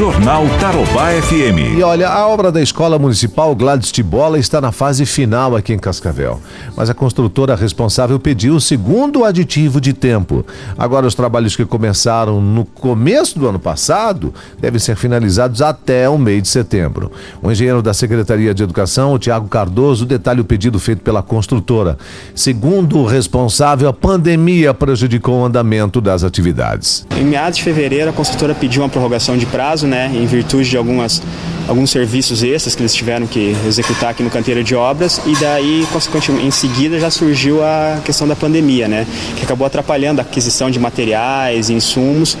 Jornal Tarobá FM. E olha, a obra da Escola Municipal Gladys Tibola está na fase final aqui em Cascavel. Mas a construtora responsável pediu o segundo aditivo de tempo. Agora, os trabalhos que começaram no começo do ano passado devem ser finalizados até o mês de setembro. O engenheiro da Secretaria de Educação, o Tiago Cardoso, detalha o pedido feito pela construtora. Segundo o responsável, a pandemia prejudicou o andamento das atividades. Em meados de fevereiro, a construtora pediu uma prorrogação de prazo, né, em virtude de algumas, alguns serviços extras que eles tiveram que executar aqui no canteiro de obras, e daí, consequentemente, em seguida já surgiu a questão da pandemia, né, que acabou atrapalhando a aquisição de materiais, insumos,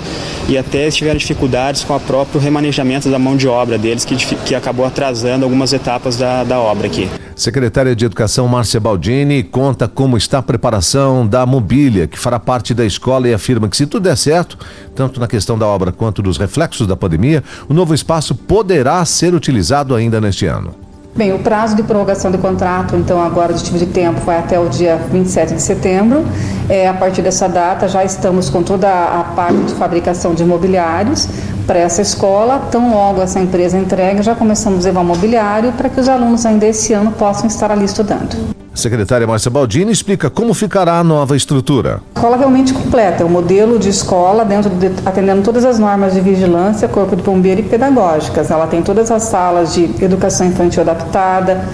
e até tiveram dificuldades com o próprio remanejamento da mão de obra deles, que, que acabou atrasando algumas etapas da, da obra aqui. Secretária de Educação Márcia Baldini conta como está a preparação da mobília, que fará parte da escola e afirma que se tudo der certo, tanto na questão da obra quanto dos reflexos da pandemia, o novo espaço poderá ser utilizado ainda neste ano. Bem, o prazo de prorrogação do contrato, então, agora de tipo de tempo, vai até o dia 27 de setembro. É, a partir dessa data, já estamos com toda a parte de fabricação de mobiliários para essa escola. Tão logo essa empresa entrega, já começamos a levar mobiliário para que os alunos ainda esse ano possam estar ali estudando. A secretária Márcia Baldini explica como ficará a nova estrutura. Escola realmente completa, é um modelo de escola dentro de, atendendo todas as normas de vigilância, corpo de bombeiro e pedagógicas. Ela tem todas as salas de educação infantil adaptada,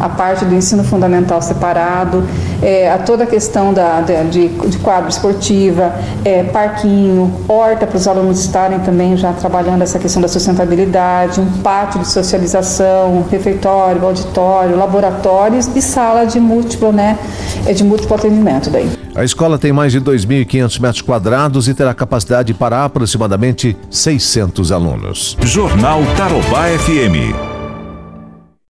a parte do ensino fundamental separado, é, a toda a questão da, de, de quadra esportiva, é, parquinho, horta para os alunos estarem também já trabalhando essa questão da sustentabilidade, um pátio de socialização, refeitório, auditório, laboratórios e sala de múltiplo, né, é de múltiplo atendimento daí. A escola tem mais de 2.500 metros quadrados e terá capacidade para aproximadamente 600 alunos. Jornal Tarobá FM.